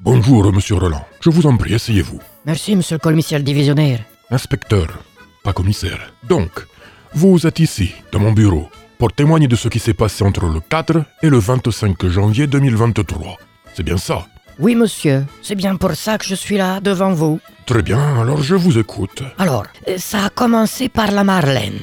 Bonjour, monsieur Roland. Je vous en prie, asseyez-vous. Merci, monsieur le commissaire divisionnaire. Inspecteur, pas commissaire. Donc, vous êtes ici, dans mon bureau, pour témoigner de ce qui s'est passé entre le 4 et le 25 janvier 2023. C'est bien ça Oui, monsieur, c'est bien pour ça que je suis là, devant vous. Très bien, alors je vous écoute. Alors, euh, ça a commencé par la Marlène.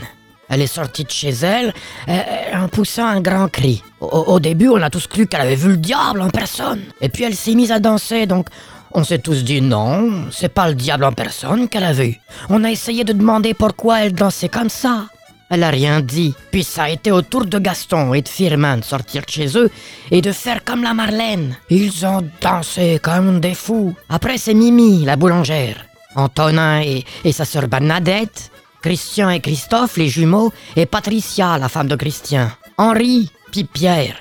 Elle est sortie de chez elle euh, en poussant un grand cri. Au, début, on a tous cru qu'elle avait vu le diable en personne. Et puis elle s'est mise à danser, donc on s'est tous dit non, c'est pas le diable en personne qu'elle a vu. On a essayé de demander pourquoi elle dansait comme ça. Elle a rien dit. Puis ça a été au tour de Gaston et de Firmin de sortir de chez eux et de faire comme la Marlène. Ils ont dansé comme des fous. Après, c'est Mimi, la boulangère. Antonin et, et sa sœur Bernadette. Christian et Christophe, les jumeaux. Et Patricia, la femme de Christian. Henri, puis Pierre.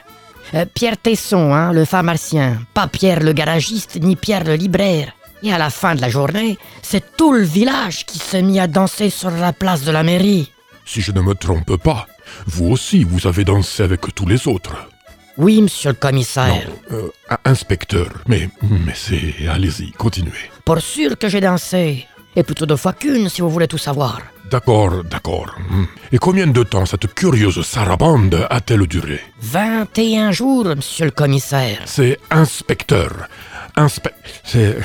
Euh, Pierre Tesson, hein, le pharmacien. Pas Pierre le garagiste, ni Pierre le libraire. Et à la fin de la journée, c'est tout le village qui s'est mis à danser sur la place de la mairie. Si je ne me trompe pas, vous aussi, vous avez dansé avec tous les autres. Oui, monsieur le commissaire. Non, euh, inspecteur. Mais, mais c'est... Allez-y, continuez. Pour sûr que j'ai dansé. Et plutôt deux fois qu'une, si vous voulez tout savoir. D'accord, d'accord. Et combien de temps cette curieuse sarabande a-t-elle duré 21 jours, monsieur le commissaire. C'est inspecteur. Inspe... C'est...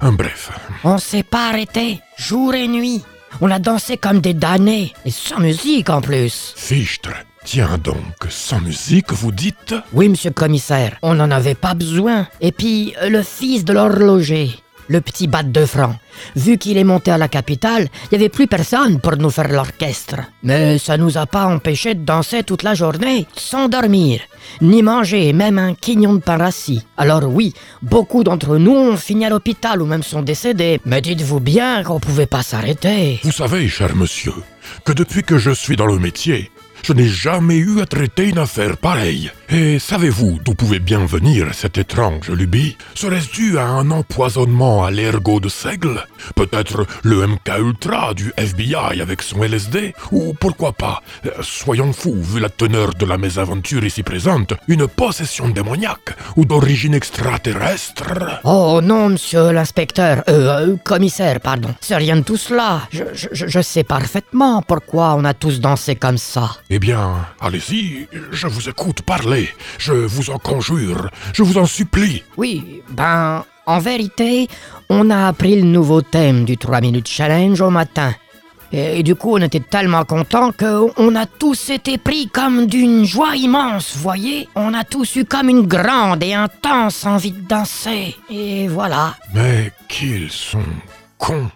Un bref. On s'est pas arrêté, jour et nuit. On a dansé comme des damnés, et sans musique en plus. Fichtre. Tiens donc, sans musique, vous dites? Oui, monsieur le commissaire, on n'en avait pas besoin. Et puis, euh, le fils de l'horloger, le petit bat de franc, vu qu'il est monté à la capitale, il n'y avait plus personne pour nous faire l'orchestre. Mais ça nous a pas empêché de danser toute la journée, sans dormir, ni manger même un quignon de pain. Alors oui, beaucoup d'entre nous ont fini à l'hôpital ou même sont décédés. Mais dites-vous bien qu'on pouvait pas s'arrêter. Vous savez, cher monsieur, que depuis que je suis dans le métier, je n'ai jamais eu à traiter une affaire pareille. Et savez-vous d'où pouvait bien venir cette étrange lubie? Serait-ce dû à un empoisonnement à l'ergot de seigle? Peut-être le MK Ultra du FBI avec son LSD Ou pourquoi pas, euh, soyons fous, vu la teneur de la mésaventure ici présente, une possession démoniaque ou d'origine extraterrestre? Oh non, monsieur l'inspecteur, euh, euh, commissaire, pardon. C'est rien de tout cela. Je, sais parfaitement pourquoi on a tous dansé comme ça. Eh bien, allez-y, je vous écoute parler. Je vous en conjure, je vous en supplie. Oui, ben, en vérité, on a appris le nouveau thème du 3 minutes challenge au matin. Et, et du coup, on était tellement contents qu'on a tous été pris comme d'une joie immense, voyez? On a tous eu comme une grande et intense envie de danser. Et voilà. Mais qu'ils sont cons